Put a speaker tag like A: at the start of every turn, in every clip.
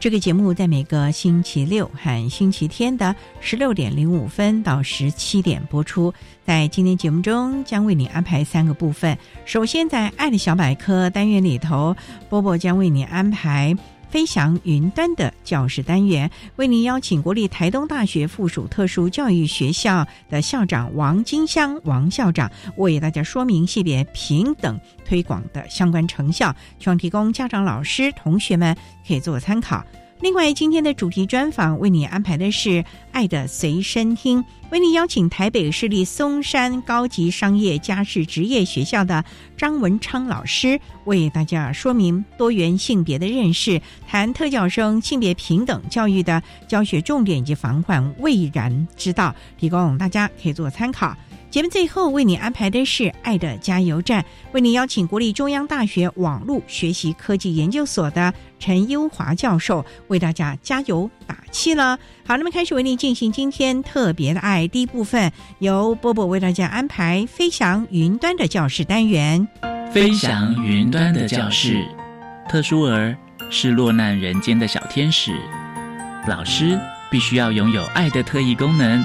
A: 这个节目在每个星期六和星期天的十六点零五分到十七点播出。在今天节目中，将为你安排三个部分。首先，在“爱的小百科”单元里头，波波将为你安排。飞翔云端的教师单元，为您邀请国立台东大学附属特殊教育学校的校长王金香王校长，为大家说明性别平等推广的相关成效，希望提供家长、老师、同学们可以做参考。另外，今天的主题专访为你安排的是《爱的随身听》，为你邀请台北市立松山高级商业家事职业学校的张文昌老师，为大家说明多元性别的认识，谈特教生性别平等教育的教学重点以及防患未然之道，提供大家可以做参考。节目最后为你安排的是《爱的加油站》，为你邀请国立中央大学网络学习科技研究所的陈优华教授为大家加油打气了。好，那么开始为你进行今天特别的爱第一部分，由波波为大家安排飞翔云端的教室单元。
B: 飞翔云端的教室，特殊儿是落难人间的小天使，老师必须要拥有爱的特异功能。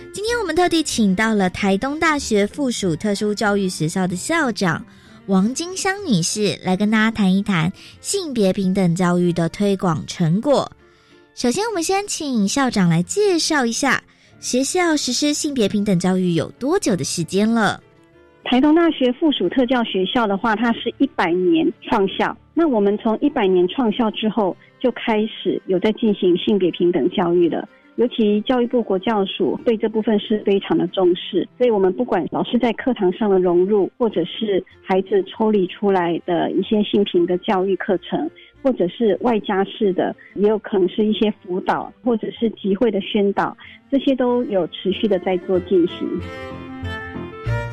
C: 今天我们特地请到了台东大学附属特殊教育学校的校长王金香女士，来跟大家谈一谈性别平等教育的推广成果。首先，我们先请校长来介绍一下学校实施性别平等教育有多久的时间了。
D: 台东大学附属特教学校的话，它是一百年创校。那我们从一百年创校之后，就开始有在进行性别平等教育了。尤其教育部国教署对这部分是非常的重视，所以我们不管老师在课堂上的融入，或者是孩子抽离出来的一些性平的教育课程，或者是外加式的，也有可能是一些辅导，或者是集会的宣导，这些都有持续的在做进行。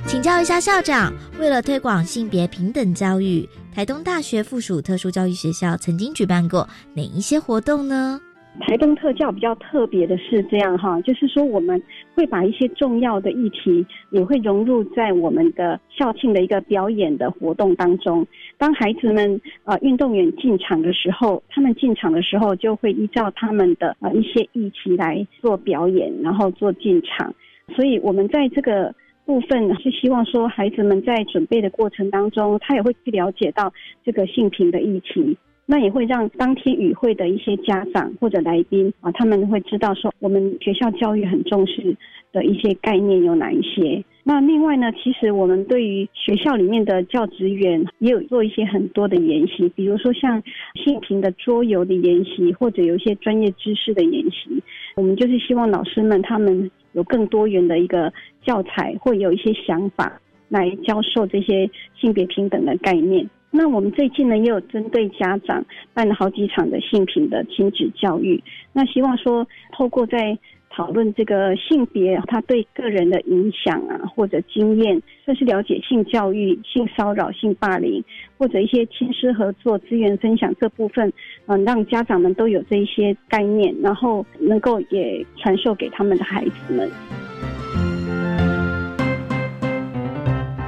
C: 请教一下校长，为了推广性别平等教育，台东大学附属特殊教育学校曾经举办过哪一些活动呢？
D: 台东特教比较特别的是这样哈，就是说我们会把一些重要的议题也会融入在我们的校庆的一个表演的活动当中。当孩子们呃运动员进场的时候，他们进场的时候就会依照他们的呃一些议题来做表演，然后做进场。所以我们在这个部分是希望说，孩子们在准备的过程当中，他也会去了解到这个性平的议题。那也会让当天与会的一些家长或者来宾啊，他们会知道说我们学校教育很重视的一些概念有哪一些。那另外呢，其实我们对于学校里面的教职员也有做一些很多的研习，比如说像性平的桌游的研习，或者有一些专业知识的研习。我们就是希望老师们他们有更多元的一个教材，会有一些想法。来教授这些性别平等的概念。那我们最近呢，也有针对家长办了好几场的性平的亲子教育。那希望说，透过在讨论这个性别，它对个人的影响啊，或者经验，甚至了解性教育、性骚扰、性霸凌，或者一些亲师合作、资源分享这部分，嗯，让家长们都有这一些概念，然后能够也传授给他们的孩子们。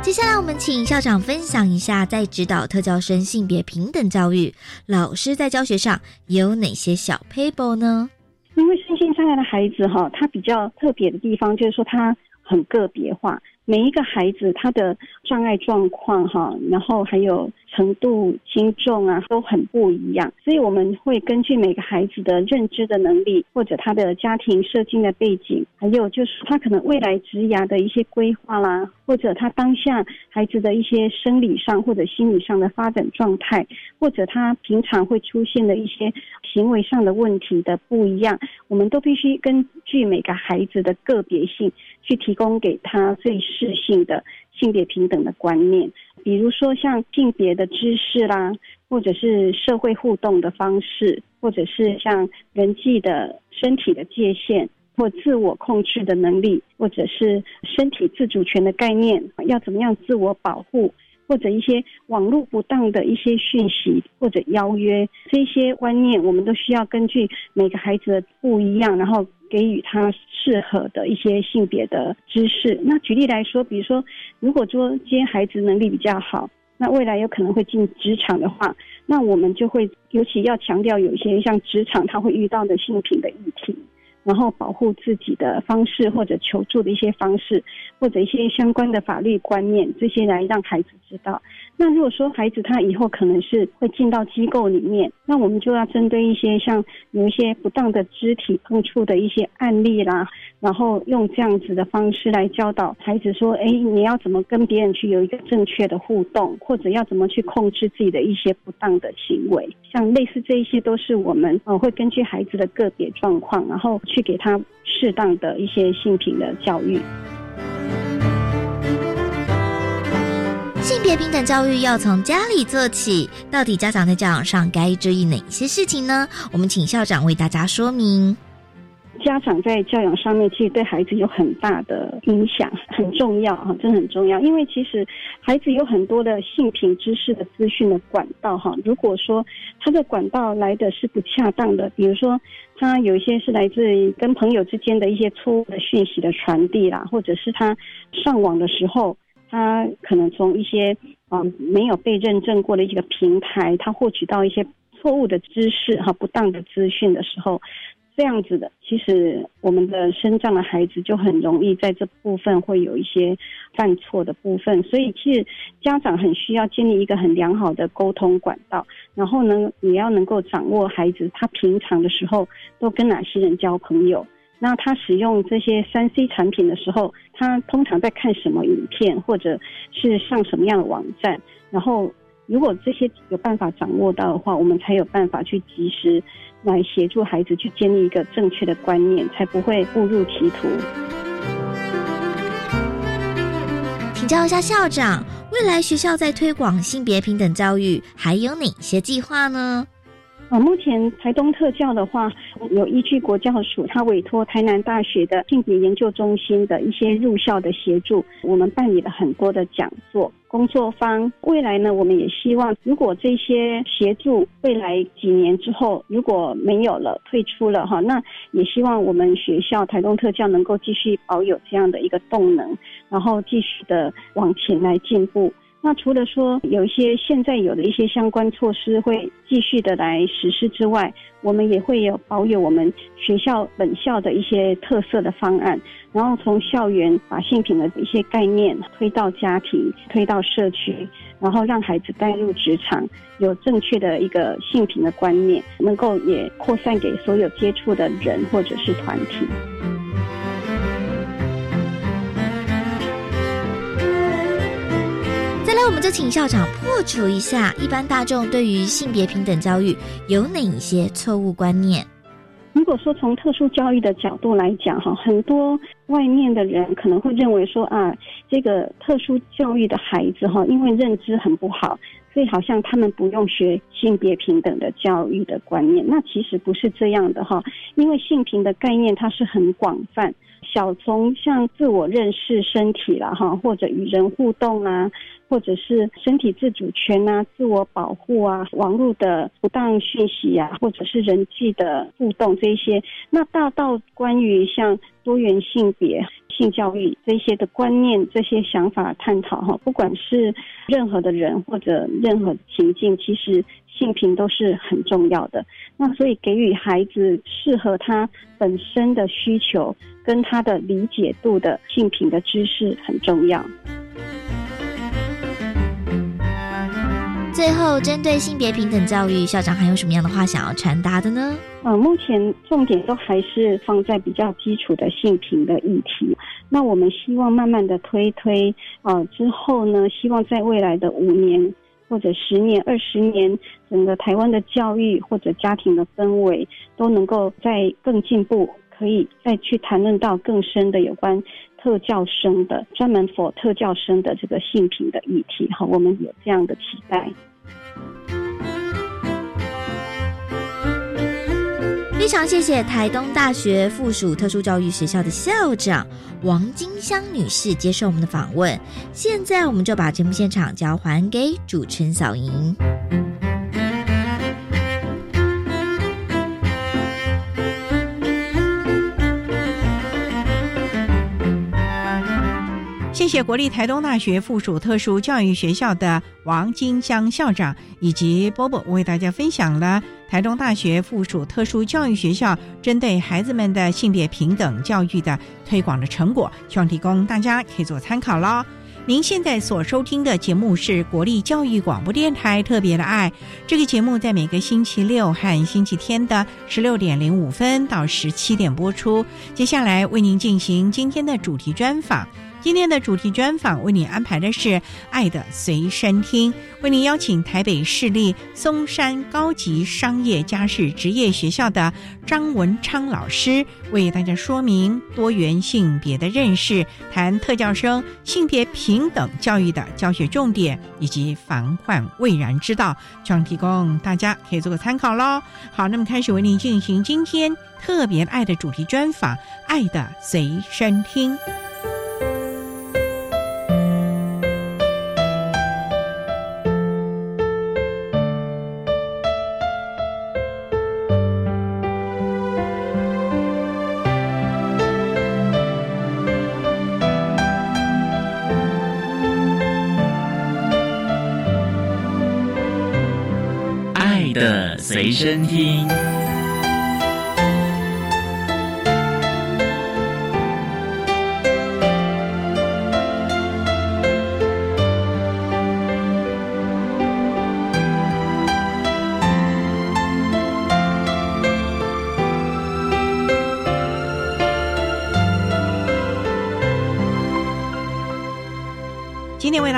C: 接下来，我们请校长分享一下，在指导特教生性别平等教育，老师在教学上有哪些小 paper 呢？
D: 因为身心障碍的孩子哈，他比较特别的地方就是说他很个别化，每一个孩子他的障碍状况哈，然后还有。程度轻重啊都很不一样，所以我们会根据每个孩子的认知的能力，或者他的家庭设定的背景，还有就是他可能未来职涯的一些规划啦，或者他当下孩子的一些生理上或者心理上的发展状态，或者他平常会出现的一些行为上的问题的不一样，我们都必须根据每个孩子的个别性去提供给他最适性的性别平等的观念。比如说像性别的知识啦，或者是社会互动的方式，或者是像人际的身体的界限或自我控制的能力，或者是身体自主权的概念，要怎么样自我保护，或者一些网络不当的一些讯息或者邀约，这些观念我们都需要根据每个孩子的不一样，然后。给予他适合的一些性别的知识。那举例来说，比如说，如果说今天孩子能力比较好，那未来有可能会进职场的话，那我们就会尤其要强调有一些像职场他会遇到的性平的议题。然后保护自己的方式，或者求助的一些方式，或者一些相关的法律观念，这些来让孩子知道。那如果说孩子他以后可能是会进到机构里面，那我们就要针对一些像有一些不当的肢体碰触的一些案例啦，然后用这样子的方式来教导孩子说：哎，你要怎么跟别人去有一个正确的互动，或者要怎么去控制自己的一些不当的行为。像类似这一些，都是我们呃会根据孩子的个别状况，然后。去给他适当的一些性平的教育。
C: 别平等教育要从家里做起，到底家长在教养上该注意哪些事情呢？我们请校长为大家说明。
D: 家长在教养上面，其实对孩子有很大的影响，很重要哈，真的很重要。因为其实孩子有很多的性品知识的资讯的管道哈，如果说他的管道来的是不恰当的，比如说他有一些是来自于跟朋友之间的一些错误的讯息的传递啦，或者是他上网的时候，他可能从一些嗯没有被认证过的一个平台，他获取到一些错误的知识哈，不当的资讯的时候。这样子的，其实我们的身障的孩子就很容易在这部分会有一些犯错的部分，所以其实家长很需要建立一个很良好的沟通管道，然后呢，也要能够掌握孩子他平常的时候都跟哪些人交朋友，那他使用这些三 C 产品的时候，他通常在看什么影片，或者是上什么样的网站，然后如果这些有办法掌握到的话，我们才有办法去及时。来协助孩子去建立一个正确的观念，才不会误入歧途。
C: 请教一下校长，未来学校在推广性别平等教育还有哪些计划呢？
D: 啊，目前台东特教的话，有依据国教署，他委托台南大学的性别研究中心的一些入校的协助，我们办理了很多的讲座、工作坊。未来呢，我们也希望，如果这些协助未来几年之后如果没有了、退出了哈，那也希望我们学校台东特教能够继续保有这样的一个动能，然后继续的往前来进步。那除了说有一些现在有的一些相关措施会继续的来实施之外，我们也会有保有我们学校本校的一些特色的方案，然后从校园把性品的一些概念推到家庭，推到社区，然后让孩子带入职场，有正确的一个性品的观念，能够也扩散给所有接触的人或者是团体。
C: 那我们就请校长破除一下一般大众对于性别平等教育有哪一些错误观念。
D: 如果说从特殊教育的角度来讲，哈，很多外面的人可能会认为说啊，这个特殊教育的孩子哈，因为认知很不好，所以好像他们不用学性别平等的教育的观念。那其实不是这样的哈，因为性平的概念它是很广泛。小从像自我认识身体了哈，或者与人互动啊，或者是身体自主权啊、自我保护啊、网络的不当讯息啊，或者是人际的互动这些，那大到关于像多元性别、性教育这些的观念、这些想法探讨哈，不管是任何的人或者任何情境，其实。性平都是很重要的，那所以给予孩子适合他本身的需求跟他的理解度的性平的知识很重要。
C: 最后，针对性别平等教育，校长还有什么样的话想要传达的呢？
D: 呃，目前重点都还是放在比较基础的性平的议题。那我们希望慢慢的推推，呃，之后呢，希望在未来的五年。或者十年、二十年，整个台湾的教育或者家庭的氛围都能够再更进步，可以再去谈论到更深的有关特教生的专门 for 特教生的这个性平的议题。哈，我们有这样的期待。
C: 非常谢谢台东大学附属特殊教育学校的校长王金香女士接受我们的访问。现在，我们就把节目现场交还给主持人小莹。
A: 谢谢国立台东大学附属特殊教育学校的王金香校长以及波波为大家分享了台东大学附属特殊教育学校针对孩子们的性别平等教育的推广的成果，希望提供大家可以做参考喽。您现在所收听的节目是国立教育广播电台特别的爱，这个节目在每个星期六和星期天的十六点零五分到十七点播出。接下来为您进行今天的主题专访。今天的主题专访为你安排的是《爱的随身听》，为您邀请台北市立松山高级商业家事职业学校的张文昌老师为大家说明多元性别的认识，谈特教生性别平等教育的教学重点以及防患未然之道，希望提供大家可以做个参考喽。好，那么开始为您进行今天特别爱的主题专访，《爱的随身听》。
B: 随身听。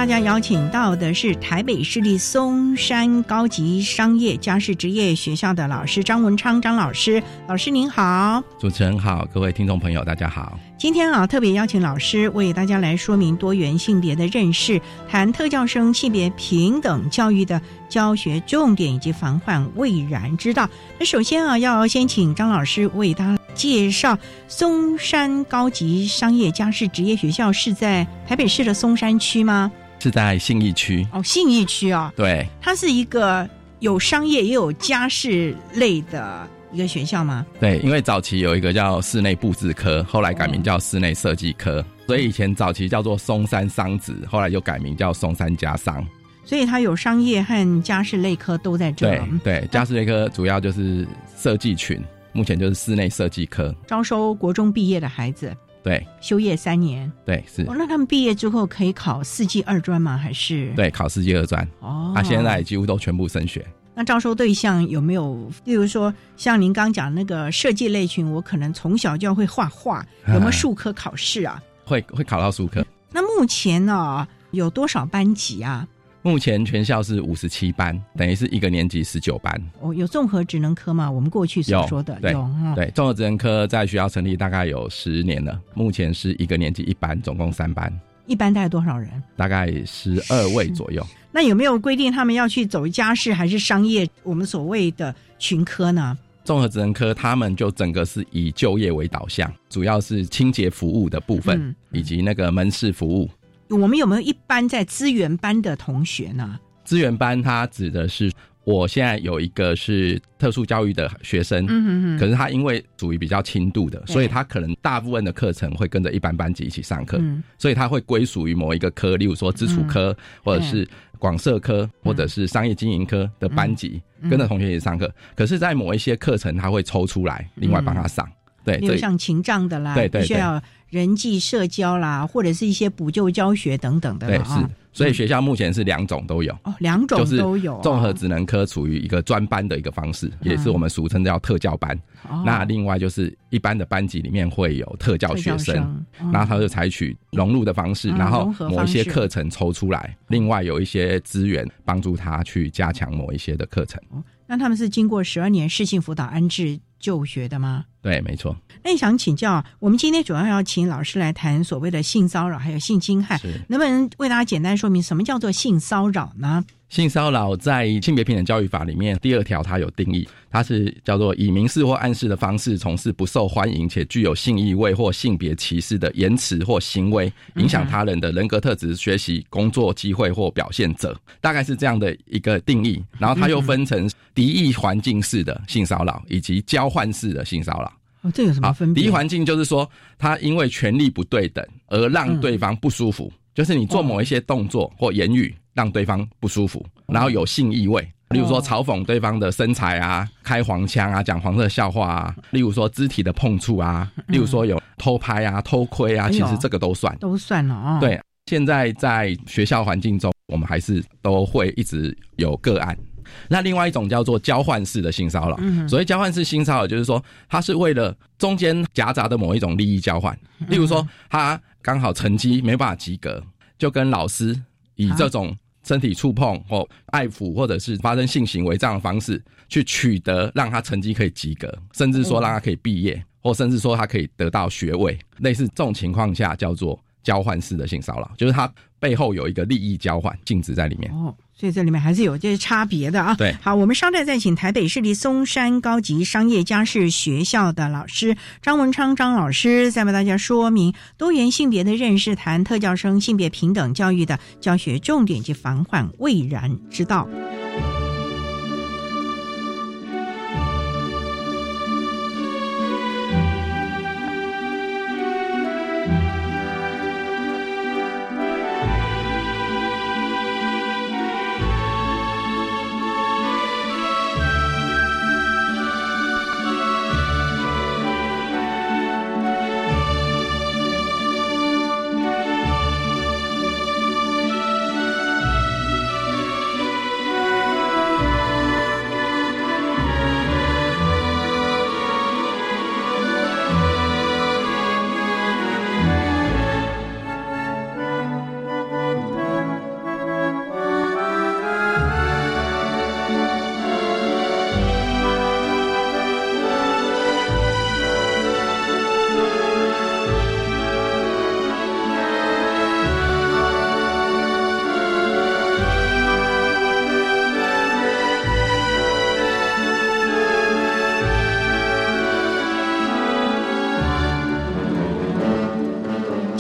B: 大家邀请到的是台北市立松山高级商业家事职业学校的老师张文昌张老师，老师您好，
E: 主持人好，各位听众朋友大家好。
A: 今天啊，特别邀请老师为大家来说明多元性别的认识，谈特教生性别平等教育的教学重点以及防患未然之道。那首先啊，要先请张老师为大家介绍松山高级商业家事职业学校是在台北市的松山区吗？
E: 是在信义区
A: 哦，信义区哦，
E: 对，
A: 它是一个有商业也有家事类的一个学校吗？
E: 对，因为早期有一个叫室内布置科，后来改名叫室内设计科，所以以前早期叫做松山商子，后来又改名叫松山家商。
A: 所以它有商业和家事类科都在这。
E: 对对，家事类科主要就是设计群，目前就是室内设计科，
A: 招收国中毕业的孩子。
E: 对，
A: 休业三年，
E: 对是。
A: 那他们毕业之后可以考四季二专吗？还是？
E: 对，考四季二专。哦，啊，现在几乎都全部升学。
A: 那招收对象有没有？例如说，像您刚讲那个设计类群，我可能从小就要会画画，有没有数科考试啊？
E: 会会考到数科。
A: 那目前呢，有多少班级啊？
E: 目前全校是五十七班，等于是一个年级十九班。
A: 哦，有综合职能科吗？我们过去所说的
E: 有，对，综合职能科在学校成立大概有十年了。目前是一个年级一班，总共三班。
A: 一班大概多少人？
E: 大概十二位左右。
A: 那有没有规定他们要去走家事还是商业？我们所谓的群科呢？
E: 综合职能科他们就整个是以就业为导向，主要是清洁服务的部分，
A: 嗯
E: 以及那个门市服务。
A: 我们有没有一般在资源班的同学呢？
E: 资源班它指的是我现在有一个是特殊教育的学生，
A: 嗯哼哼，
E: 可是他因为属于比较轻度的，所以他可能大部分的课程会跟着一般班级一起上课，
A: 嗯。
E: 所以他会归属于某一个科，例如说基础科，或者是广设科，或者是商业经营科的班级，
A: 嗯。
E: 跟着同学一起上课。可是，在某一些课程，他会抽出来，另外帮他上。对，有
A: 像情障的啦，
E: 对对
A: 必须要有人际社交啦，或者是一些补救教学等等的
E: 对是。所以学校目前是两种都有。
A: 哦，两种
E: 就是
A: 都有哦
E: 综合职能科处于一个专班的一个方式，也是我们俗称叫特教班。
A: 哦。
E: 那另外就是一般的班级里面会有特教学生，然后他就采取融入的方式，
A: 嗯
E: 然后某一些课程抽出来，另外有一些资源帮助他去加强某一些的课程。
A: 那他们是经过十二年适性辅导安置就学的吗？
E: 对，没错，
A: 那想请教，我们今天主要要请老师来谈所谓的性骚扰还有性侵害，能不能为大家简单说明什么叫做性骚扰呢？
E: 性骚扰在性别平等教育法里面第二条它有定义，它是叫做以明示或暗示的方式从事不受欢迎且具有性意味或性别歧视的言辞或行为，影响他人的人格特质、学习、工作机会或表现者，大概是这样的一个定义。然后它又分成敌意环境式的性骚扰以及交换式的性骚扰。
A: 哦，这有什么，分别？
E: 敌意环境就是说，他因为权力不对等而让对方不舒服，就是你做某一些动作或言语让对方不舒服，然后有性意味。例如说嘲讽对方的身材啊，开黄腔啊，讲黄色笑话啊；例如说肢体的碰触啊；例如说有偷拍啊、偷窥啊，其实这个都算。
A: 都算了哦。，
E: 对，现在在学校环境中，我们还是都会一直有个案。那另外一种叫做交换式的性骚扰，
A: 嗯
E: 所谓交换式性骚扰，就是说它是为了中间夹杂的某一种利益交换，
A: 嗯。
E: 例如说他刚好成绩没办法及格，就跟老师以这种身体触碰或爱抚或者是发生性行为这样的方式，去取得让他成绩可以及格，甚至说让他可以毕业，或甚至说他可以得到学位，类似这种情况下叫做交换式的性骚扰，就是它背后有一个利益交换性质在里面。
A: 哦，所以这里面还是有这些差别的啊。
E: 对
A: 好，我们稍待再请台北市立松山高级商业家事学校的老师张文昌张老师，再为大家说明多元性别的认识，谈特教生性别平等教育的教学重点及防患未然之道。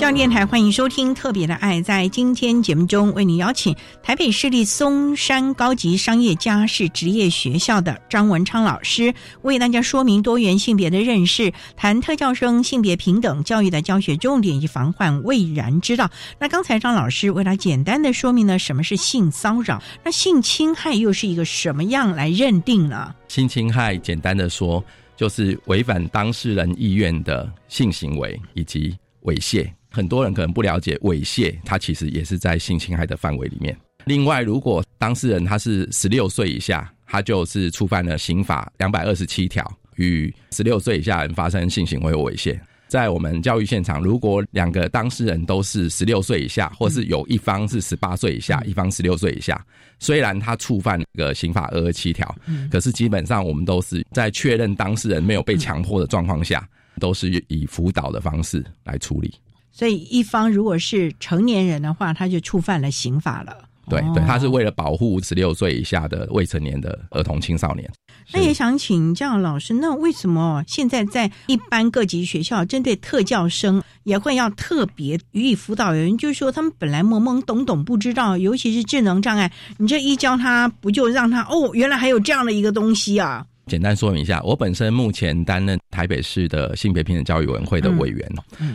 A: 教电台欢迎收听《特别的爱》。在今天节目中，为您邀请台北市立松山高级商业家事职业学校的张文昌老师，为大家说明多元性别的认识，谈特教生性别平等教育的教学重点以及防患未然之道。那刚才张老师为他简单的说明了什么是性骚扰，那性侵害又是一个什么样来认定呢？
E: 性侵害简单的说，就是违反当事人意愿的性行为以及猥亵。很多人可能不了解猥亵，它其实也是在性侵害的范围里面。另外，如果当事人他是十六岁以下，他就是触犯了刑法两百二十七条，与十六岁以下人发生性行为或猥亵。在我们教育现场，如果两个当事人都是十六岁以下，或是有一方是十八岁以下，一方十六岁以下，虽然他触犯那个刑法二二七条，可是基本上我们都是在确认当事人没有被强迫的状况下，都是以辅导的方式来处理。
A: 所以一方如果是成年人的话，他就触犯了刑法了。
E: 对对，他是为了保护十六岁以下的未成年的儿童青少年。
A: 那也想请教老师，那为什么现在在一般各级学校针对特教生也会要特别予以辅导？有人就说他们本来懵懵懂懂不知道，尤其是智能障碍，你这一教他，不就让他哦，原来还有这样的一个东西啊？
E: 简单说明一下，我本身目前担任台北市的性别平等教育委员会的委员。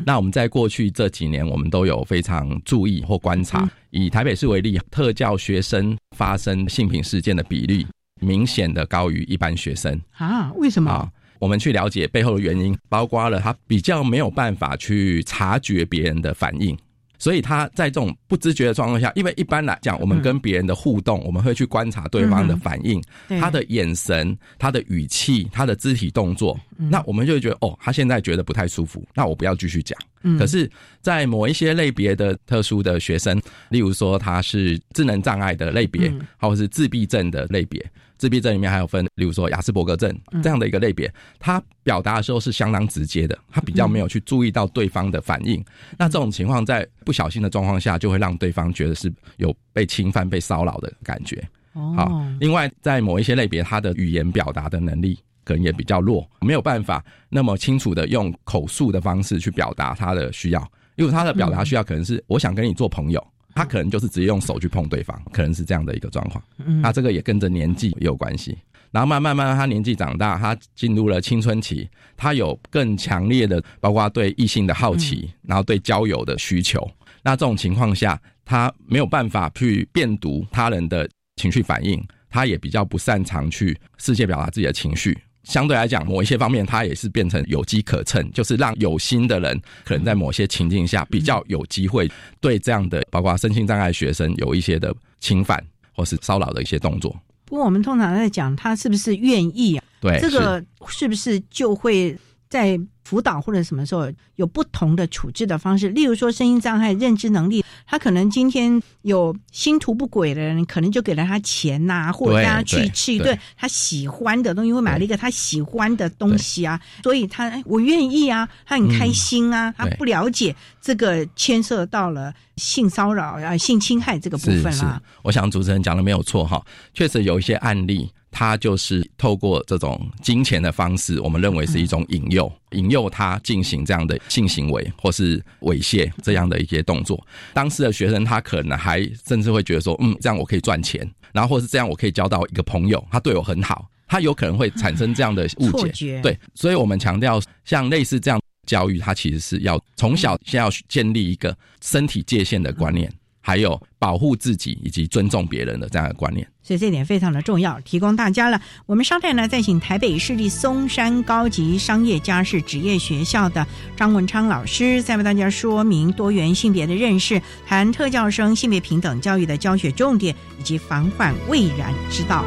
E: 那我们在过去这几年，我们都有非常注意或观察，以台北市为例，特教学生发生性平事件的比例明显的高于一般学生
A: 啊？为什么？
E: 我们去了解背后的原因，包括了他比较没有办法去察觉别人的反应。所以他在这种不知觉的状况下，因为一般来讲，我们跟别人的互动，我们会去观察对方的反应，他的眼神、他的语气、他的肢体动作，那我们就会觉得哦，他现在觉得不太舒服，那我不要继续讲。可是，在某一些类别的特殊的学生，例如说他是智能障碍的类别，或者是自闭症的类别。自闭症里面还有分，例如说亚斯伯格症这样的一个类别，他表达的时候是相当直接的，他比较没有去注意到对方的反应。那这种情况在不小心的状况下，就会让对方觉得是有被侵犯、被骚扰的感觉。好，另外在某一些类别，他的语言表达的能力可能也比较弱，没有办法那么清楚的用口述的方式去表达他的需要，因为他的表达需要可能是我想跟你做朋友。他可能就是直接用手去碰对方，可能是这样的一个状况。那这个也跟着年纪也有关系。然后慢慢慢慢，他年纪长大，他进入了青春期，他有更强烈的，包括对异性的好奇，然后对交友的需求。那这种情况下，他没有办法去辨读他人的情绪反应，他也比较不擅长去世界表达自己的情绪。相对来讲，某一些方面，它也是变成有机可乘，就是让有心的人可能在某些情境下比较有机会对这样的包括身心障碍学生有一些的侵犯或是骚扰的一些动作。
A: 不过，我们通常在讲他是不是愿意啊？
E: 对，
A: 这个是不是就会在。辅导或者什么时候有不同的处置的方式，例如说声音障碍、认知能力，他可能今天有心图不轨的人，可能就给了他钱呐，或者让他去吃一顿他喜欢的东西，会买了一个他喜欢的东西啊，所以他我愿意啊，他很开心啊，他不了解这个牵涉到了性骚扰啊、性侵害这个部分
E: 啦。我想主持人讲的没有错哈，确实有一些案例。他就是透过这种金钱的方式，我们认为是一种引诱，引诱他进行这样的性行为或是猥亵这样的一些动作。当时的学生他可能还甚至会觉得说，嗯，这样我可以赚钱，然后或是这样我可以交到一个朋友，他对我很好，他有可能会产生这样的误解。对，所以我们强调，像类似这样教育，他其实是要从小先要建立一个身体界限的观念。还有保护自己以及尊重别人的这样的观念，
A: 所以这点非常的重要，提供大家了。我们稍待呢，再请台北市立松山高级商业家事职业学校的张文昌老师，再为大家说明多元性别的认识，谈特教生性别平等教育的教学重点以及防患未然之道。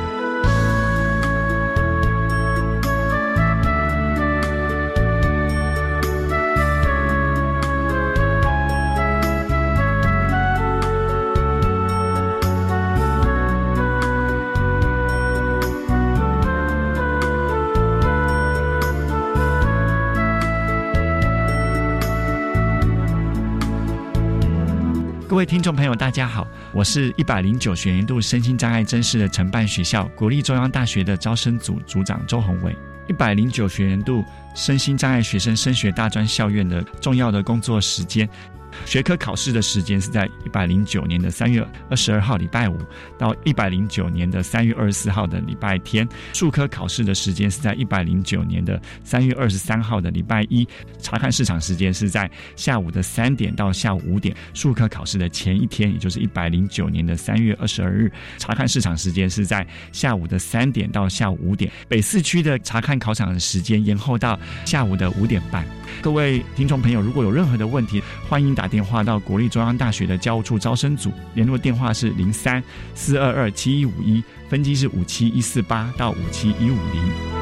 F: 各位听众朋友，大家好，我是一百零九学年度身心障碍真试的承办学校国立中央大学的招生组组长周宏伟。一百零九学年度身心障碍学生升学大专校院的重要的工作时间。学科考试的时间是在一百零九年的三月二十二号礼拜五到一百零九年的三月二十四号的礼拜天。数科考试的时间是在一百零九年的三月二十三号的礼拜一。查看市场时间是在下午的三点到下午五点。数科考试的前一天，也就是一百零九年的三月二十二日，查看市场时间是在下午的三点到下午五点。北四区的查看考场的时间延后到下午的五点半。各位听众朋友，如果有任何的问题，欢迎打电话到国立中央大学的教务处招生组，联络电话是零三四二二七一五一，分机是五七一四八到五七一五零。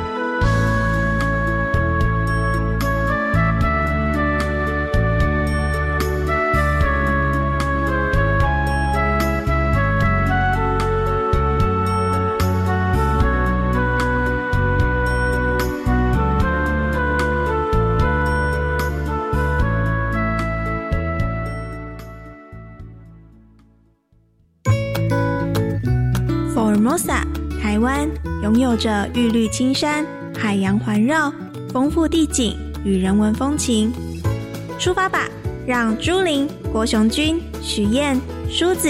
G: 着玉绿青山、海洋环绕、丰富地景与人文风情。出发吧，让朱琳、郭雄君、许燕、梳子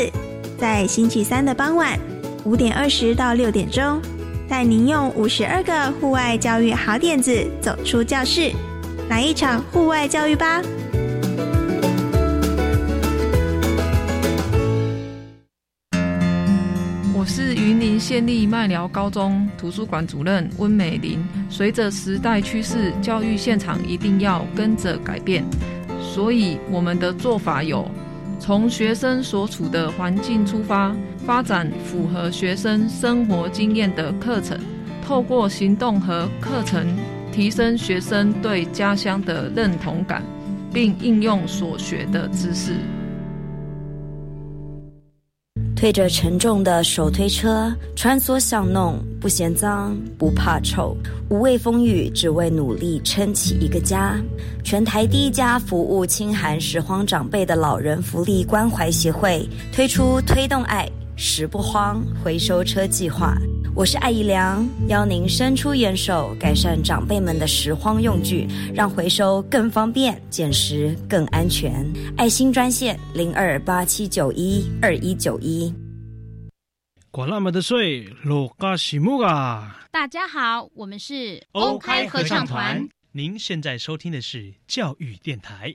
G: 在星期三的傍晚五点二十到六点钟，带您用五十二个户外教育好点子走出教室，来一场户外教育吧。
H: 县立麦寮高中图书馆主任温美玲。随着时代趋势，教育现场一定要跟着改变，所以我们的做法有：从学生所处的环境出发，发展符合学生生活经验的课程，透过行动和课程提升学生对家乡的认同感，并应用所学的知识。
I: 推着沉重的手推车穿梭巷弄，不嫌脏，不怕臭，无畏风雨，只为努力撑起一个家。全台第一家服务清寒拾荒长辈的老人福利关怀协会推出推动爱拾不慌回收车计划。我是艾怡良，邀您伸出援手，改善长辈们的拾荒用具，让回收更方便，捡拾更安全。爱心专线零二八七九一二一九一。
J: 管那么的水，落嘎西木啊！
K: 大家好，我们是
J: 欧开合唱团。您现在收听的是教育电台。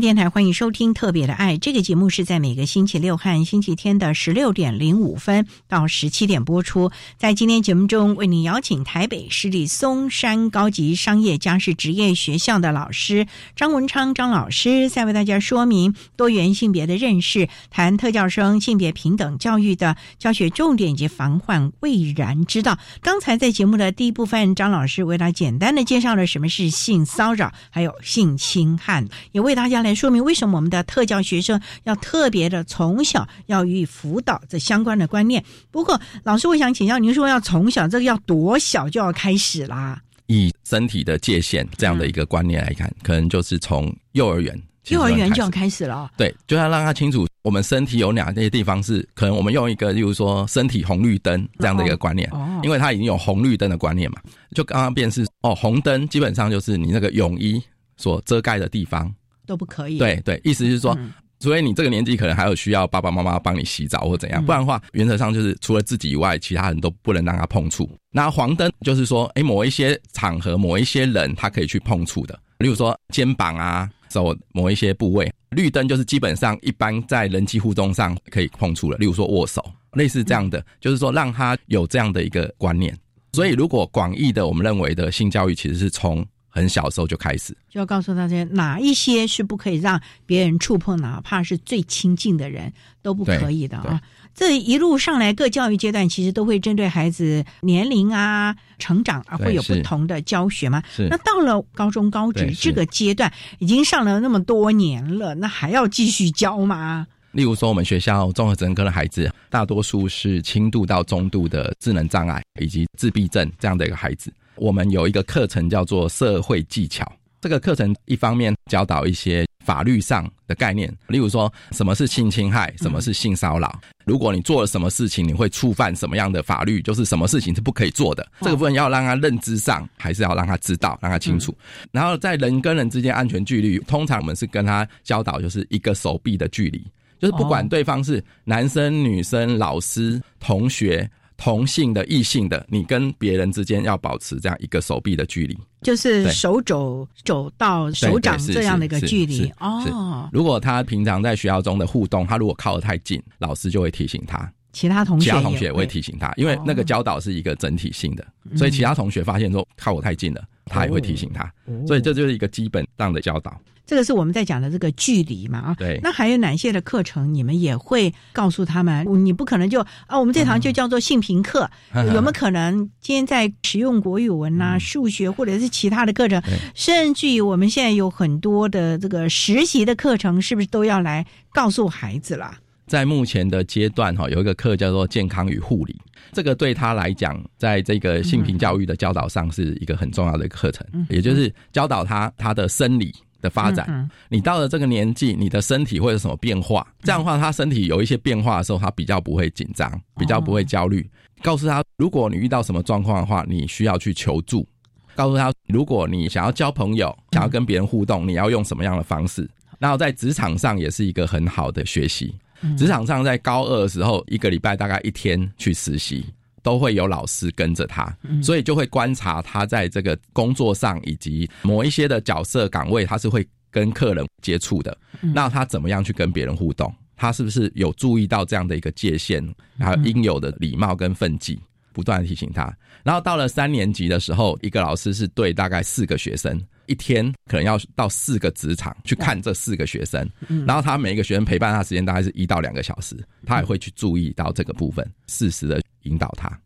A: 电台欢迎收听《特别的爱》这个节目，是在每个星期六和星期天的十六点零五分到十七点播出。在今天节目中，为您邀请台北市立松山高级商业家事职业学校的老师张文昌张老师，再为大家说明多元性别的认识，谈特教生性别平等教育的教学重点以及防患未然之道。刚才在节目的第一部分，张老师为大家简单的介绍了什么是性骚扰，还有性侵害，也为大家。来说明为什么我们的特教学生要特别的从小要予以辅导这相关的观念。不过，老师，我想请教您说，要从小这个要多小就要开始啦？
E: 以身体的界限这样的一个观念来看，可能就是从幼儿园，
A: 幼儿园就要开始了。
E: 对，就要让他清楚，我们身体有哪些地方是可能我们用一个，例如说身体红绿灯这样的一个观念，因为他已经有红绿灯的观念嘛。就刚刚便是哦，红灯基本上就是你那个泳衣所遮盖的地方。
A: 都不可以。
E: 对对，意思是说，除非你这个年纪可能还有需要爸爸妈妈帮你洗澡或怎样，不然的话，原则上就是除了自己以外，其他人都不能让他碰触。那黄灯就是说，哎，某一些场合、某一些人他可以去碰触的，例如说肩膀啊、手某一些部位。绿灯就是基本上一般在人际互动上可以碰触了，例如说握手，类似这样的，就是说让他有这样的一个观念。所以，如果广义的我们认为的性教育，其实是从很小时候就开始，
A: 就要告诉大家哪一些是不可以让别人触碰，哪怕是最亲近的人都不可以的啊！这一路上来，各教育阶段其实都会针对孩子年龄啊、成长啊，会有不同的教学嘛。那到了高中、高职这个阶段，已经上了那么多年了，那还要继续教吗？
E: 例如说，我们学校综合整科的孩子，大多数是轻度到中度的智能障碍以及自闭症这样的一个孩子。我们有一个课程叫做社会技巧，这个课程一方面教导一些法律上的概念，例如说什么是性侵害，什么是性骚扰，如果你做了什么事情，你会触犯什么样的法律，就是什么事情是不可以做的。这个部分要让他认知上，还是要让他知道，让他清楚。然后在人跟人之间安全距离，通常我们是跟他教导就是一个手臂的距离，就是不管对方是男生、女生、老师、同学。同性的、异性的，你跟别人之间要保持这样一个手臂的距离，
A: 就是手肘肘到手掌这样的一个距离哦。
E: 如果他平常在学校中的互动，他如果靠得太近，老师就会提醒他。
A: 其他同学，
E: 其他同学也会提醒他，因为那个教导是一个整体性的，所以其他同学发现说靠我太近了，他也会提醒他。所以这就是一个基本上的教导。
A: 这个是我们在讲的这个距离嘛啊，
E: 对。
A: 那还有哪些的课程，你们也会告诉他们？你不可能就啊，我们这堂就叫做性平课，有没有可能今天在使用国语文呐、数学或者是其他的课程，甚至于我们现在有很多的这个实习的课程，是不是都要来告诉孩子了？
E: 在目前的阶段哈，有一个课叫做健康与护理，这个对他来讲，在这个性平教育的教导上是一个很重要的课程，也就是教导他他的生理。的发展，你到了这个年纪，你的身体会有什么变化？这样的话，他身体有一些变化的时候，他比较不会紧张，比较不会焦虑。告诉他，如果你遇到什么状况的话，你需要去求助。告诉他，如果你想要交朋友，想要跟别人互动，你要用什么样的方式？然后在职场上也是一个很好的学习。职场上在高二的时候，一个礼拜大概一天去实习。都会有老师跟着他，所以就会观察他在这个工作上以及某一些的角色岗位，他是会跟客人接触的。那他怎么样去跟别人互动？他是不是有注意到这样的一个界限，还有应有的礼貌跟分际？不断提醒他。然后到了三年级的时候，一个老师是对大概四个学生，一天可能要到四个职场去看这四个学生。然后他每一个学生陪伴他时间大概是一到两个小时，他也会去注意到这个部分，适时的。引导他。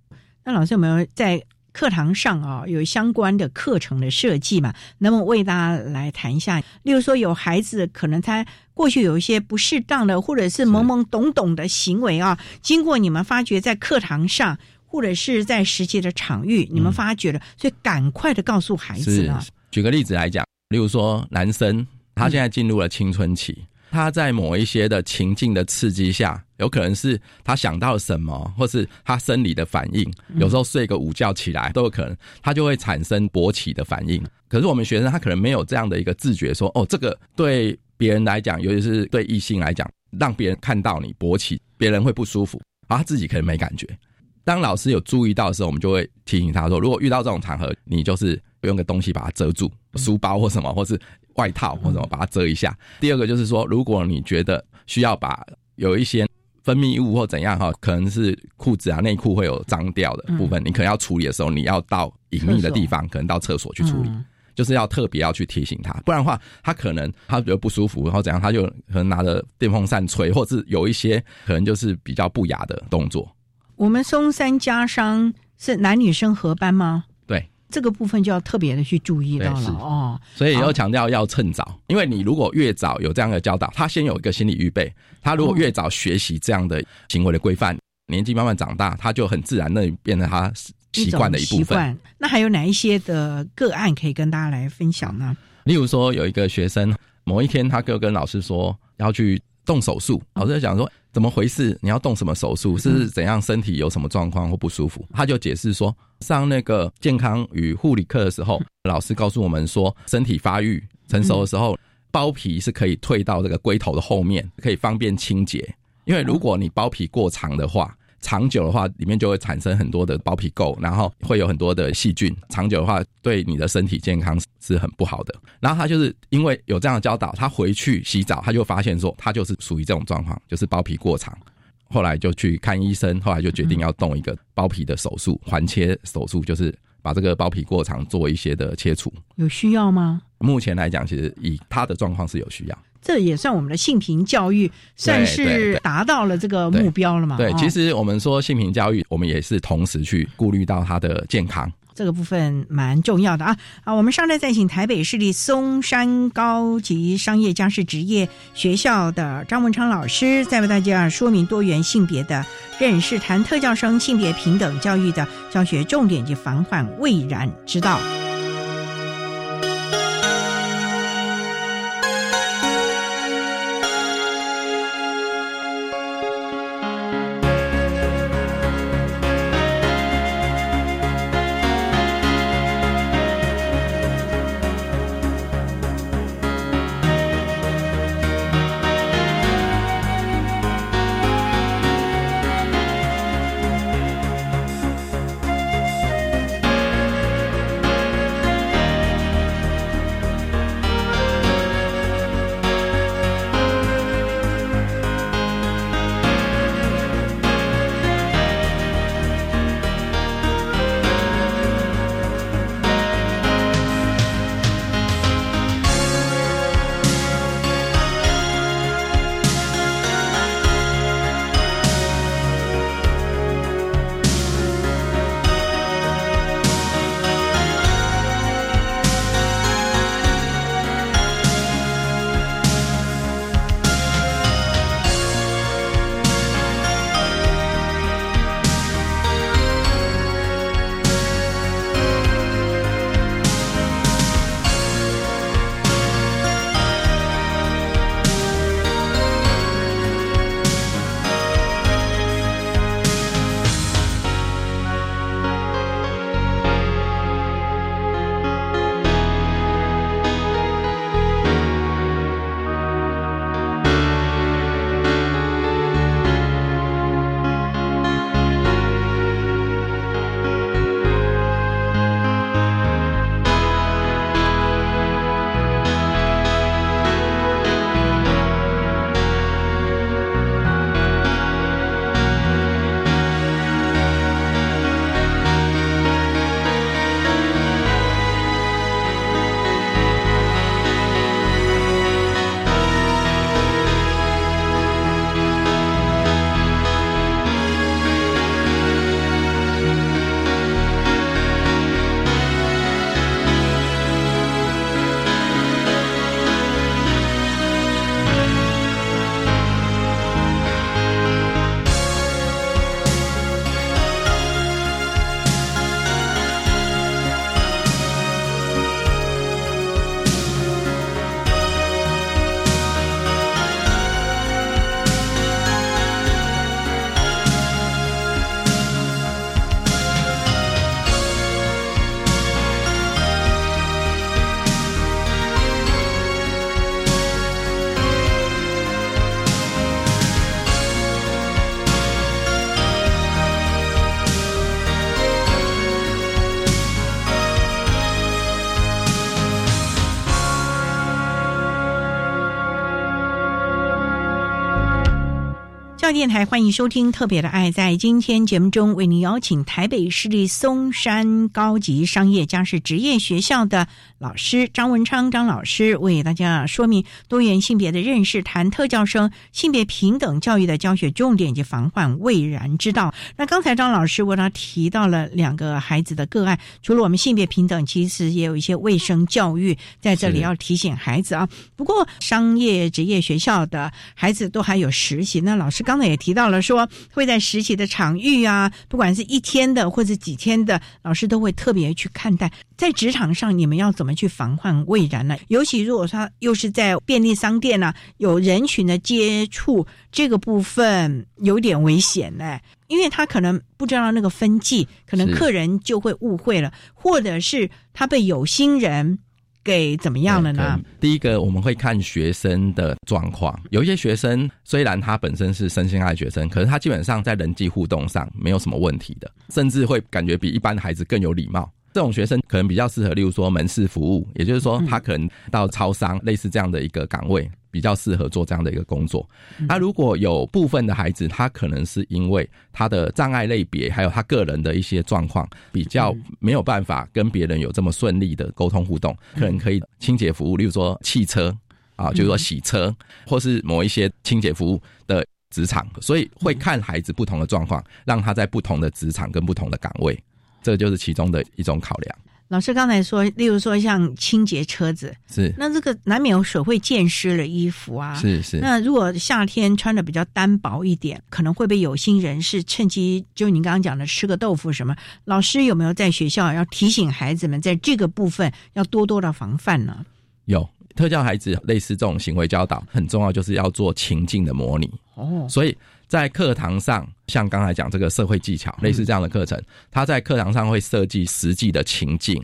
A: 那老师有没有在课堂上啊有相关的课程的设计嘛？那么为大家来谈一下？例如说，有孩子可能他过去有一些不适当的或者是懵懵懂懂的行为啊，经过你们发觉在课堂上或者是在实际的场域，你们发觉了，所以赶快的告诉孩子啊。
E: 举个例子来讲，例如说男生他现在进入了青春期。他在某一些的情境的刺激下，有可能是他想到什么，或是他生理的反应，有时候睡个午觉起来都有可能，他就会产生勃起的反应。可是我们学生他可能没有这样的一个自觉，说哦，这个对别人来讲，尤其是对异性来讲，让别人看到你勃起，别人会不舒服，而他自己可能没感觉。当老师有注意到的时候，我们就会提醒他说，如果遇到这种场合，你就是用个东西把它遮住，书包或什么，或是。外套或什么把它遮一下。第二个就是说，如果你觉得需要把有一些分泌物或怎样哈，可能是裤子啊、内裤会有脏掉的部分，你可能要处理的时候，你要到隐秘的地方，可能到厕所去处理，就是要特别要去提醒他，不然的话，他可能他觉得不舒服，然后怎样，他就可能拿着电风扇吹，或是有一些可能就是比较不雅的动作。
A: 我们松山家商是男女生合班吗？这个部分就要特别的去注意到了哦，
E: 所以要强调要趁早，因为你如果越早有这样的教导，他先有一个心理预备，他如果越早学习这样的行为的规范，年纪慢慢长大，他就很自然的变成他习惯的一部分。
A: 那还有哪一些的个案可以跟大家来分享呢？
E: 例如说，有一个学生某一天，他就跟老师说要去动手术，老师讲说。怎么回事？你要动什么手术？是怎样？身体有什么状况或不舒服？他就解释说，上那个健康与护理课的时候，老师告诉我们说，身体发育成熟的时候，包皮是可以退到这个龟头的后面，可以方便清洁。因为如果你包皮过长的话，长久的话，里面就会产生很多的包皮垢，然后会有很多的细菌。长久的话，对你的身体健康是很不好的。然后他就是因为有这样的教导，他回去洗澡，他就发现说，他就是属于这种状况，就是包皮过长。后来就去看医生，后来就决定要动一个包皮的手术，环切手术，就是把这个包皮过长做一些的切除。
A: 有需要吗？
E: 目前来讲，其实以他的状况是有需要。
A: 这也算我们的性平教育，算是达到了这个目标了嘛？
E: 对，其实我们说性平教育，我们也是同时去顾虑到他的健康，
A: 这个部分蛮重要的啊！啊，我们上来再请台北市立松山高级商业家事职业学校的张文昌老师，再为大家说明多元性别的认识，谈特教生性别平等教育的教学重点及防患未然之道。到电台，欢迎收听《特别的爱》。在今天节目中，为您邀请台北市立松山高级商业家是职业学校的老师张文昌张老师，为大家说明多元性别的认识，谈特教生性别平等教育的教学重点及防患未然之道。那刚才张老师为他提到了两个孩子的个案，除了我们性别平等，其实也有一些卫生教育在这里要提醒孩子啊。不过商业职业学校的孩子都还有实习，那老师。刚才也提到了，说会在实习的场域啊，不管是一天的或者几天的，老师都会特别去看待。在职场上，你们要怎么去防患未然呢？尤其如果说又是在便利商店呢，有人群的接触，这个部分有点危险呢，因为他可能不知道那个分际，可能客人就会误会了，或者是他被有心人。给怎么样了呢？
E: 第一个，我们会看学生的状况。有一些学生虽然他本身是身心爱学生，可是他基本上在人际互动上没有什么问题的，甚至会感觉比一般的孩子更有礼貌。这种学生可能比较适合，例如说门市服务，也就是说他可能到超商类似这样的一个岗位。比较适合做这样的一个工作。那如果有部分的孩子，他可能是因为他的障碍类别，还有他个人的一些状况，比较没有办法跟别人有这么顺利的沟通互动，可能可以清洁服务，例如说汽车啊，就是说洗车，或是某一些清洁服务的职场。所以会看孩子不同的状况，让他在不同的职场跟不同的岗位，这就是其中的一种考量。
A: 老师刚才说，例如说像清洁车子，
E: 是
A: 那这个难免有水会溅湿了衣服啊，
E: 是是。
A: 那如果夏天穿的比较单薄一点，可能会被有心人士趁机，就您刚刚讲的吃个豆腐什么。老师有没有在学校要提醒孩子们，在这个部分要多多的防范呢？
E: 有特教孩子类似这种行为教导，很重要，就是要做情境的模拟哦，所以。在课堂上，像刚才讲这个社会技巧，类似这样的课程，他在课堂上会设计实际的情境，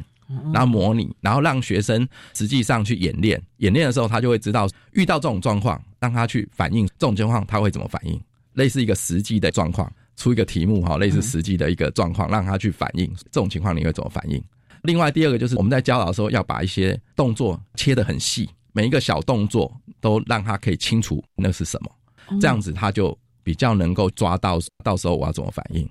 E: 然后模拟，然后让学生实际上去演练。演练的时候，他就会知道遇到这种状况，让他去反应这种情况，他会怎么反应？类似一个实际的状况，出一个题目哈，类似实际的一个状况，让他去反应这种情况，你会怎么反应？另外，第二个就是我们在教导的时候，要把一些动作切得很细，每一个小动作都让他可以清楚那是什么，这样子他就。比较能够抓到，到时候我要怎么反应？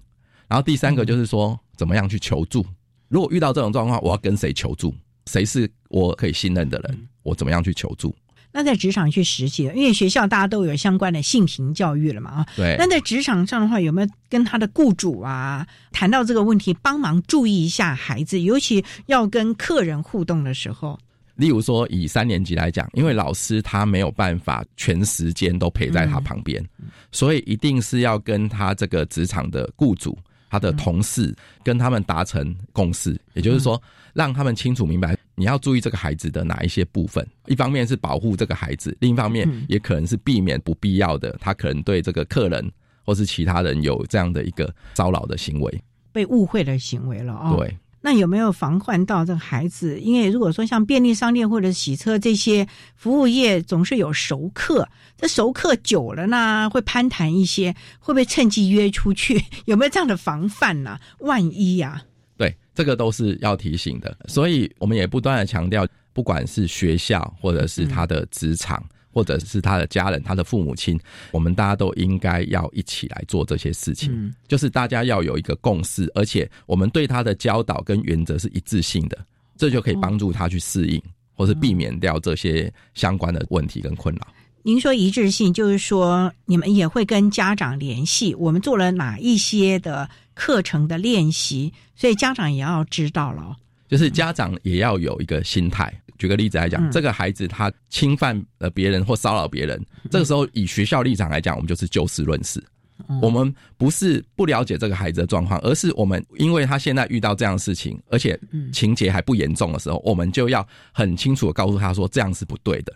E: 然后第三个就是说，怎么样去求助？如果遇到这种状况，我要跟谁求助？谁是我可以信任的人？我怎么样去求助？
A: 那在职场去实习，因为学校大家都有相关的性平教育了嘛啊。
E: 对。
A: 那在职场上的话，有没有跟他的雇主啊谈到这个问题，帮忙注意一下孩子，尤其要跟客人互动的时候？
E: 例如说，以三年级来讲，因为老师他没有办法全时间都陪在他旁边，所以一定是要跟他这个职场的雇主、他的同事跟他们达成共识，也就是说，让他们清楚明白你要注意这个孩子的哪一些部分。一方面是保护这个孩子，另一方面也可能是避免不必要的，他可能对这个客人或是其他人有这样的一个骚扰的行为、
A: 被误会的行为了啊。
E: 对。
A: 那有没有防范到这个孩子？因为如果说像便利商店或者洗车这些服务业，总是有熟客，这熟客久了呢，会攀谈一些，会不会趁机约出去？有没有这样的防范呢？万一呀？
E: 对，这个都是要提醒的。所以我们也不断的强调，不管是学校或者是他的职场。或者是他的家人、他的父母亲，我们大家都应该要一起来做这些事情。就是大家要有一个共识，而且我们对他的教导跟原则是一致性的，这就可以帮助他去适应，或是避免掉这些相关的问题跟困扰。
A: 您说一致性，就是说你们也会跟家长联系，我们做了哪一些的课程的练习，所以家长也要知道了。
E: 就是家长也要有一个心态。举个例子来讲，这个孩子他侵犯了别人或骚扰别人，这个时候以学校立场来讲，我们就是就事论事。我们不是不了解这个孩子的状况，而是我们因为他现在遇到这样的事情，而且情节还不严重的时候，我们就要很清楚的告诉他说这样是不对的。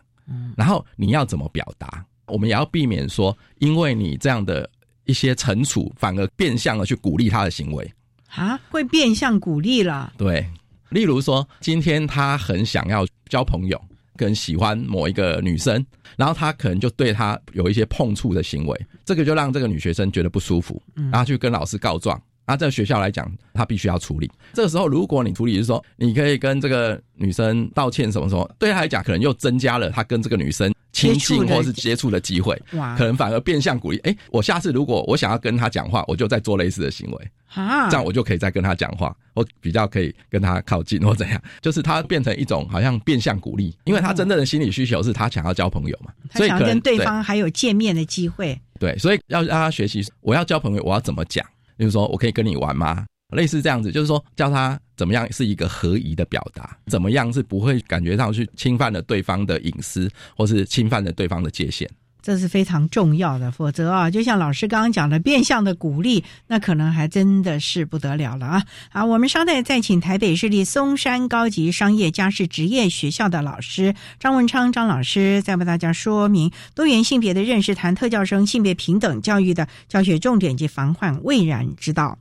E: 然后你要怎么表达？我们也要避免说，因为你这样的一些惩处，反而变相的去鼓励他的行为
A: 啊，会变相鼓励了。
E: 对。例如说，今天他很想要交朋友，跟喜欢某一个女生，然后他可能就对她有一些碰触的行为，这个就让这个女学生觉得不舒服，然后去跟老师告状。那在学校来讲，他必须要处理。这个时候，如果你处理是说，你可以跟这个女生道歉什么什么，对他来讲，可能又增加了他跟这个女生亲近或是接触的机会，
A: 哇
E: 可能反而变相鼓励。哎，我下次如果我想要跟他讲话，我就再做类似的行为，
A: 啊，
E: 这样我就可以再跟他讲话，我比较可以跟他靠近或怎样。就是他变成一种好像变相鼓励，因为他真正的心理需求是他想要交朋友嘛，所以可能
A: 对方还有见面的机会。
E: 对，所以要让他学习，我要交朋友，我要怎么讲？比如说，我可以跟你玩吗？类似这样子，就是说教他怎么样是一个合宜的表达，怎么样是不会感觉到去侵犯了对方的隐私，或是侵犯了对方的界限。
A: 这是非常重要的，否则啊，就像老师刚刚讲的，变相的鼓励，那可能还真的是不得了了啊！好，我们稍待再请台北市立松山高级商业家事职业学校的老师张文昌张老师，再为大家说明多元性别的认识，谈特教生性别平等教育的教学重点及防患未然之道。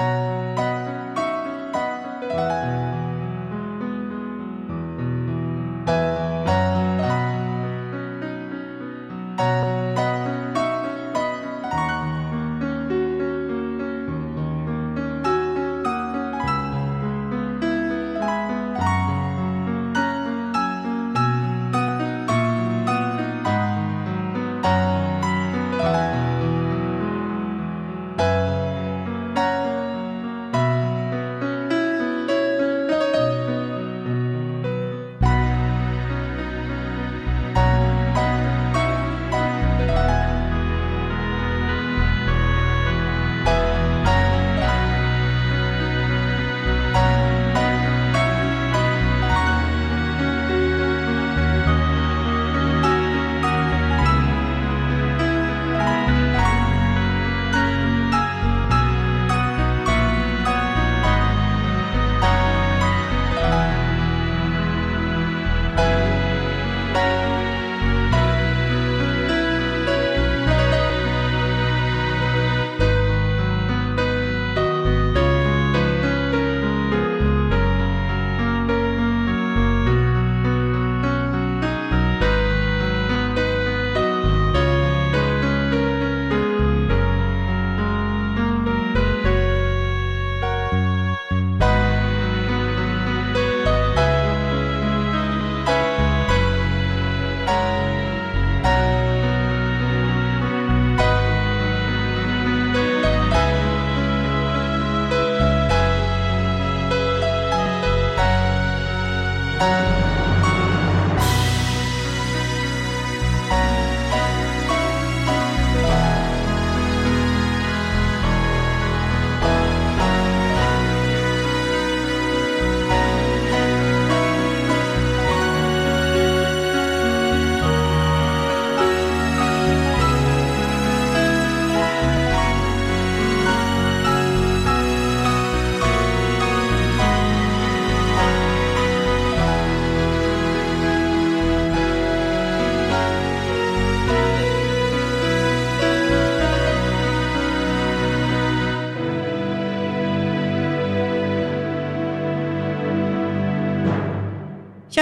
A: 中央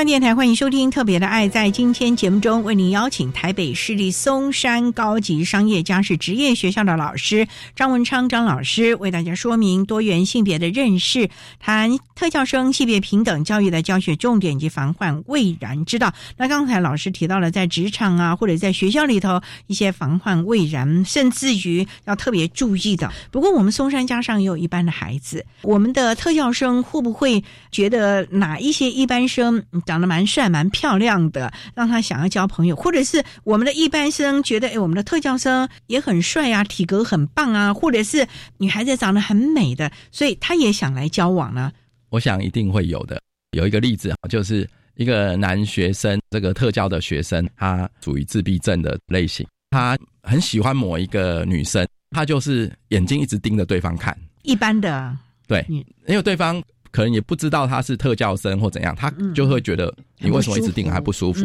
A: 电台欢迎收听《特别的爱》。在今天节目中，为您邀请台北市立松山高级商业家事职业学校的老师张文昌张老师，为大家说明多元性别的认识，谈特教生性别平等教育的教学重点及防患未然之道。那刚才老师提到了，在职场啊，或者在学校里头一些防患未然，甚至于要特别注意的。不过，我们松山加上也有一般的孩子，我们的特教生会不会觉得哪一些一般生？长得蛮帅、蛮漂亮的，让他想要交朋友，或者是我们的一般生觉得，哎，我们的特教生也很帅啊，体格很棒啊，或者是女孩子长得很美的，所以他也想来交往呢。
E: 我想一定会有的。有一个例子就是一个男学生，这个特教的学生，他属于自闭症的类型，他很喜欢某一个女生，他就是眼睛一直盯着对方看。
A: 一般的，
E: 对，因为对方。可能也不知道他是特教生或怎样，他就会觉得你为什么一直盯还不舒服。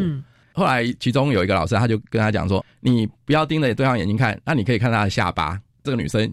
E: 后来其中有一个老师，他就跟他讲说：“你不要盯着对方眼睛看，那你可以看他的下巴。”这个女生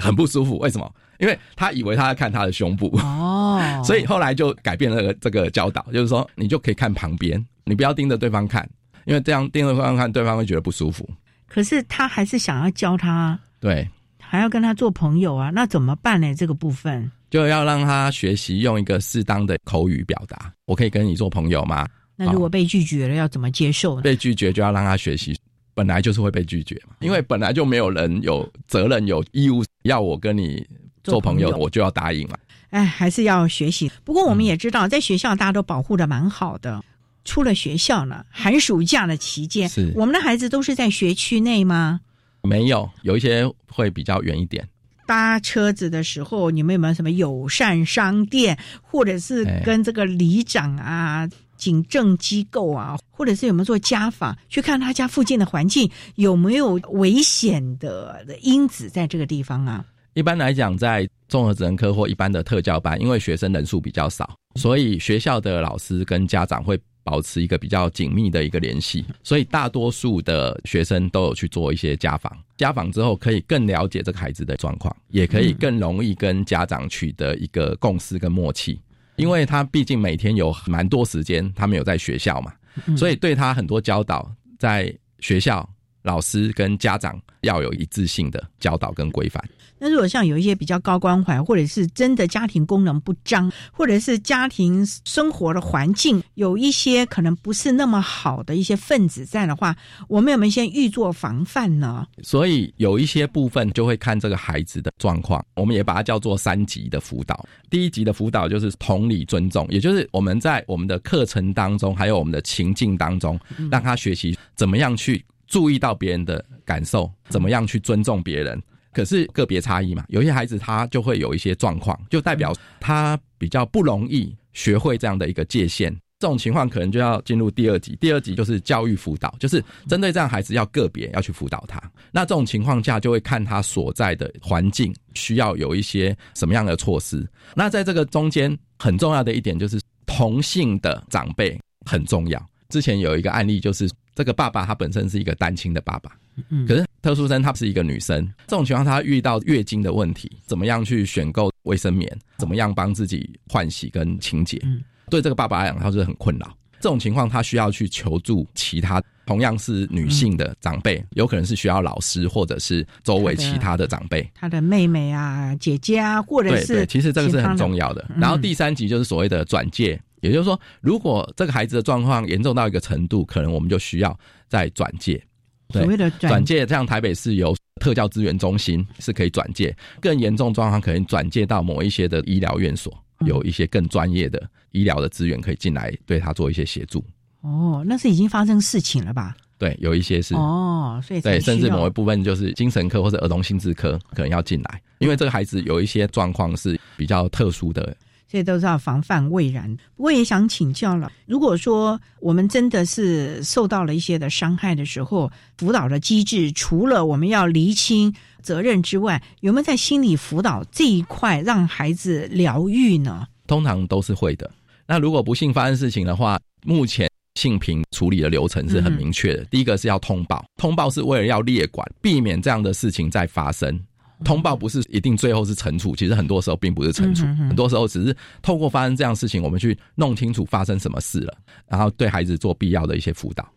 E: 很不舒服，为什么？因为她以为她在看她的胸部哦，所以后来就改变了这个教导，就是说你就可以看旁边，你不要盯着对方看，因为这样盯着对方看，对方会觉得不舒服。
A: 可是他还是想要教他，
E: 对，
A: 还要跟他做朋友啊，那怎么办呢？这个部分。
E: 就要让他学习用一个适当的口语表达。我可以跟你做朋友吗？
A: 那如果被拒绝了，要怎么接受呢？
E: 被拒绝就要让他学习，本来就是会被拒绝嘛，因为本来就没有人有责任、有义务要我跟你做朋友，我就要答应嘛。
A: 哎，还是要学习。不过我们也知道，在学校大家都保护的蛮好的。出了学校呢，寒暑假的期间，
E: 是
A: 我们的孩子都是在学区内吗？
E: 没有，有一些会比较远一点。
A: 搭车子的时候，你们有没有什么友善商店，或者是跟这个里长啊、警政机构啊，或者是有没有做家访，去看他家附近的环境有没有危险的因子在这个地方啊？
E: 一般来讲，在综合职能科或一般的特教班，因为学生人数比较少，所以学校的老师跟家长会。保持一个比较紧密的一个联系，所以大多数的学生都有去做一些家访。家访之后，可以更了解这个孩子的状况，也可以更容易跟家长取得一个共识跟默契。因为他毕竟每天有蛮多时间，他没有在学校嘛，所以对他很多教导，在学校老师跟家长要有一致性的教导跟规范。
A: 那如果像有一些比较高关怀，或者是真的家庭功能不彰，或者是家庭生活的环境有一些可能不是那么好的一些分子在的话，我们有没有先预做防范呢？
E: 所以有一些部分就会看这个孩子的状况，我们也把它叫做三级的辅导。第一级的辅导就是同理尊重，也就是我们在我们的课程当中，还有我们的情境当中，让他学习怎么样去注意到别人的感受，怎么样去尊重别人。可是个别差异嘛，有些孩子他就会有一些状况，就代表他比较不容易学会这样的一个界限。这种情况可能就要进入第二级，第二级就是教育辅导，就是针对这样孩子要个别要去辅导他。那这种情况下就会看他所在的环境需要有一些什么样的措施。那在这个中间很重要的一点就是同性的长辈很重要。之前有一个案例就是这个爸爸他本身是一个单亲的爸爸。嗯，可是特殊生她是一个女生，这种情况她遇到月经的问题，怎么样去选购卫生棉，怎么样帮自己换洗跟清洁，嗯对这个爸爸来讲他是很困扰。这种情况他需要去求助其他同样是女性的长辈，有可能是需要老师或者是周围其他的长辈，
A: 他的妹妹啊、姐姐啊，或者是
E: 对对，其实这个是很重要的。然后第三集就是所谓的转介，也就是说，如果这个孩子的状况严重到一个程度，可能我们就需要再转介。
A: 所谓的
E: 转介，像台北市有特教资源中心是可以转介，更严重状况可能转介到某一些的医疗院所，有一些更专业的医疗的资源可以进来对他做一些协助。
A: 哦，那是已经发生事情了吧？
E: 对，有一些是
A: 哦，所以
E: 对，甚至某一部分就是精神科或者儿童心智科可能要进来，因为这个孩子有一些状况是比较特殊的。
A: 这都是要防范未然。不过也想请教了，如果说我们真的是受到了一些的伤害的时候，辅导的机制除了我们要厘清责任之外，有没有在心理辅导这一块让孩子疗愈呢？
E: 通常都是会的。那如果不幸发生事情的话，目前性平处理的流程是很明确的。第一个是要通报，通报是为了要列管，避免这样的事情再发生。通报不是一定最后是惩处，其实很多时候并不是惩处，很多时候只是透过发生这样事情，我们去弄清楚发生什么事了，然后对孩子做必要的一些辅导。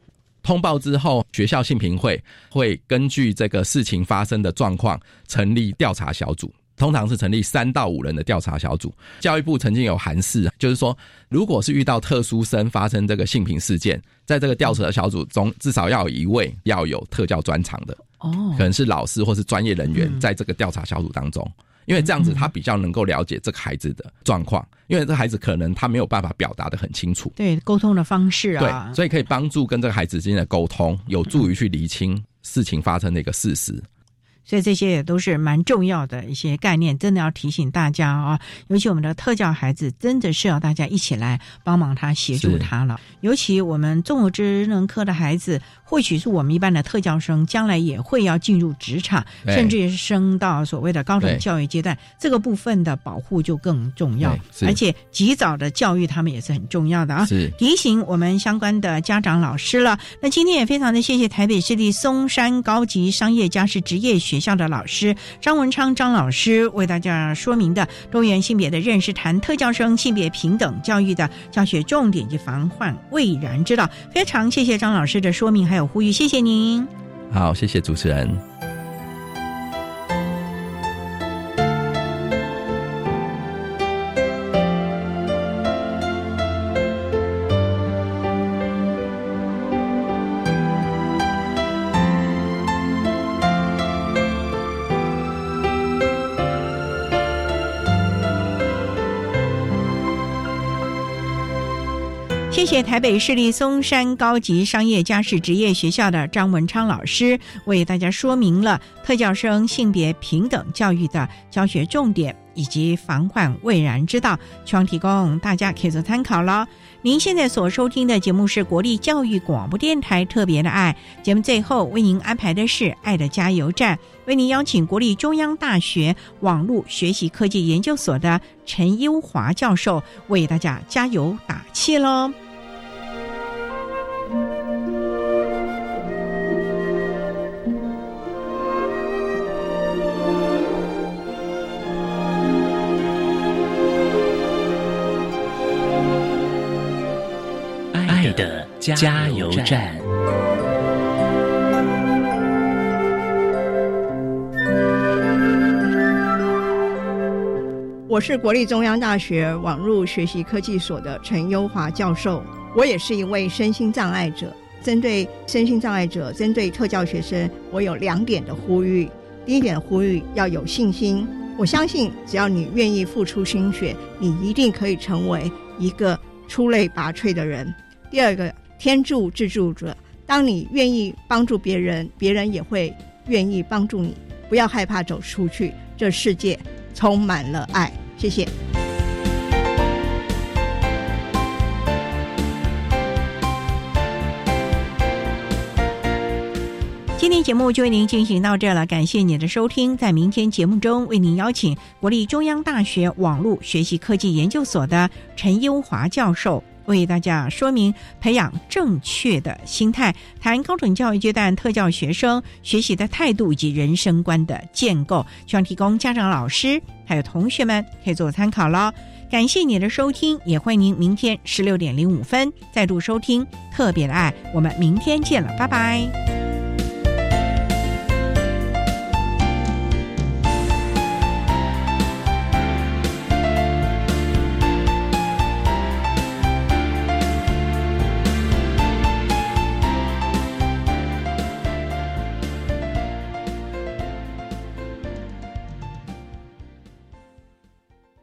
E: 通报之后，学校性评会会根据这个事情发生的状况成立调查小组，通常是成立三到五人的调查小组。教育部曾经有函示，就是说，如果是遇到特殊生发生这个性平事件，在这个调查小组中，至少要有一位要有特教专长的。哦，可能是老师或是专业人员在这个调查小组当中，因为这样子他比较能够了解这个孩子的状况，因为这孩子可能他没有办法表达的很清楚，
A: 对沟通的方式
E: 啊，对，所以可以帮助跟这个孩子之间的沟通，有助于去厘清事情发生的一个事实。
A: 所以这些也都是蛮重要的一些概念，真的要提醒大家啊！尤其我们的特教孩子，真的是要大家一起来帮忙他、协助他了。尤其我们综合职能科的孩子，或许是我们一般的特教生，将来也会要进入职场，甚至是升到所谓的高等教育阶段，这个部分的保护就更重要。而且及早的教育他们也是很重要的啊！提醒我们相关的家长、老师了。那今天也非常的谢谢台北市立松山高级商业家事职业学。学校的老师张文昌张老师为大家说明的多元性别的认识，谈特教生性别平等教育的教学重点及防患未然之道。非常谢谢张老师的说明还有呼吁，谢谢您。
E: 好，谢谢主持人。
A: 谢台北市立松山高级商业家事职业学校的张文昌老师为大家说明了特教生性别平等教育的教学重点以及防患未然之道，希望提供大家可以做参考了。您现在所收听的节目是国立教育广播电台特别的爱节目，最后为您安排的是爱的加油站，为您邀请国立中央大学网络学习科技研究所的陈优华教授为大家加油打气喽。
B: 的加油站。
L: 我是国立中央大学网络学习科技所的陈优华教授，我也是一位身心障碍者。针对身心障碍者，针对特教学生，我有两点的呼吁。第一点呼吁要有信心，我相信只要你愿意付出心血，你一定可以成为一个出类拔萃的人。第二个，天助自助者，当你愿意帮助别人，别人也会愿意帮助你。不要害怕走出去，这世界充满了爱。谢谢。
A: 今天节目就为您进行到这了，感谢您的收听。在明天节目中，为您邀请国立中央大学网络学习科技研究所的陈优华教授。为大家说明培养正确的心态，谈高等教育阶段特教学生学习的态度以及人生观的建构，希望提供家长、老师还有同学们可以做参考喽。感谢你的收听，也欢迎您明天十六点零五分再度收听特别的爱，我们明天见了，拜拜。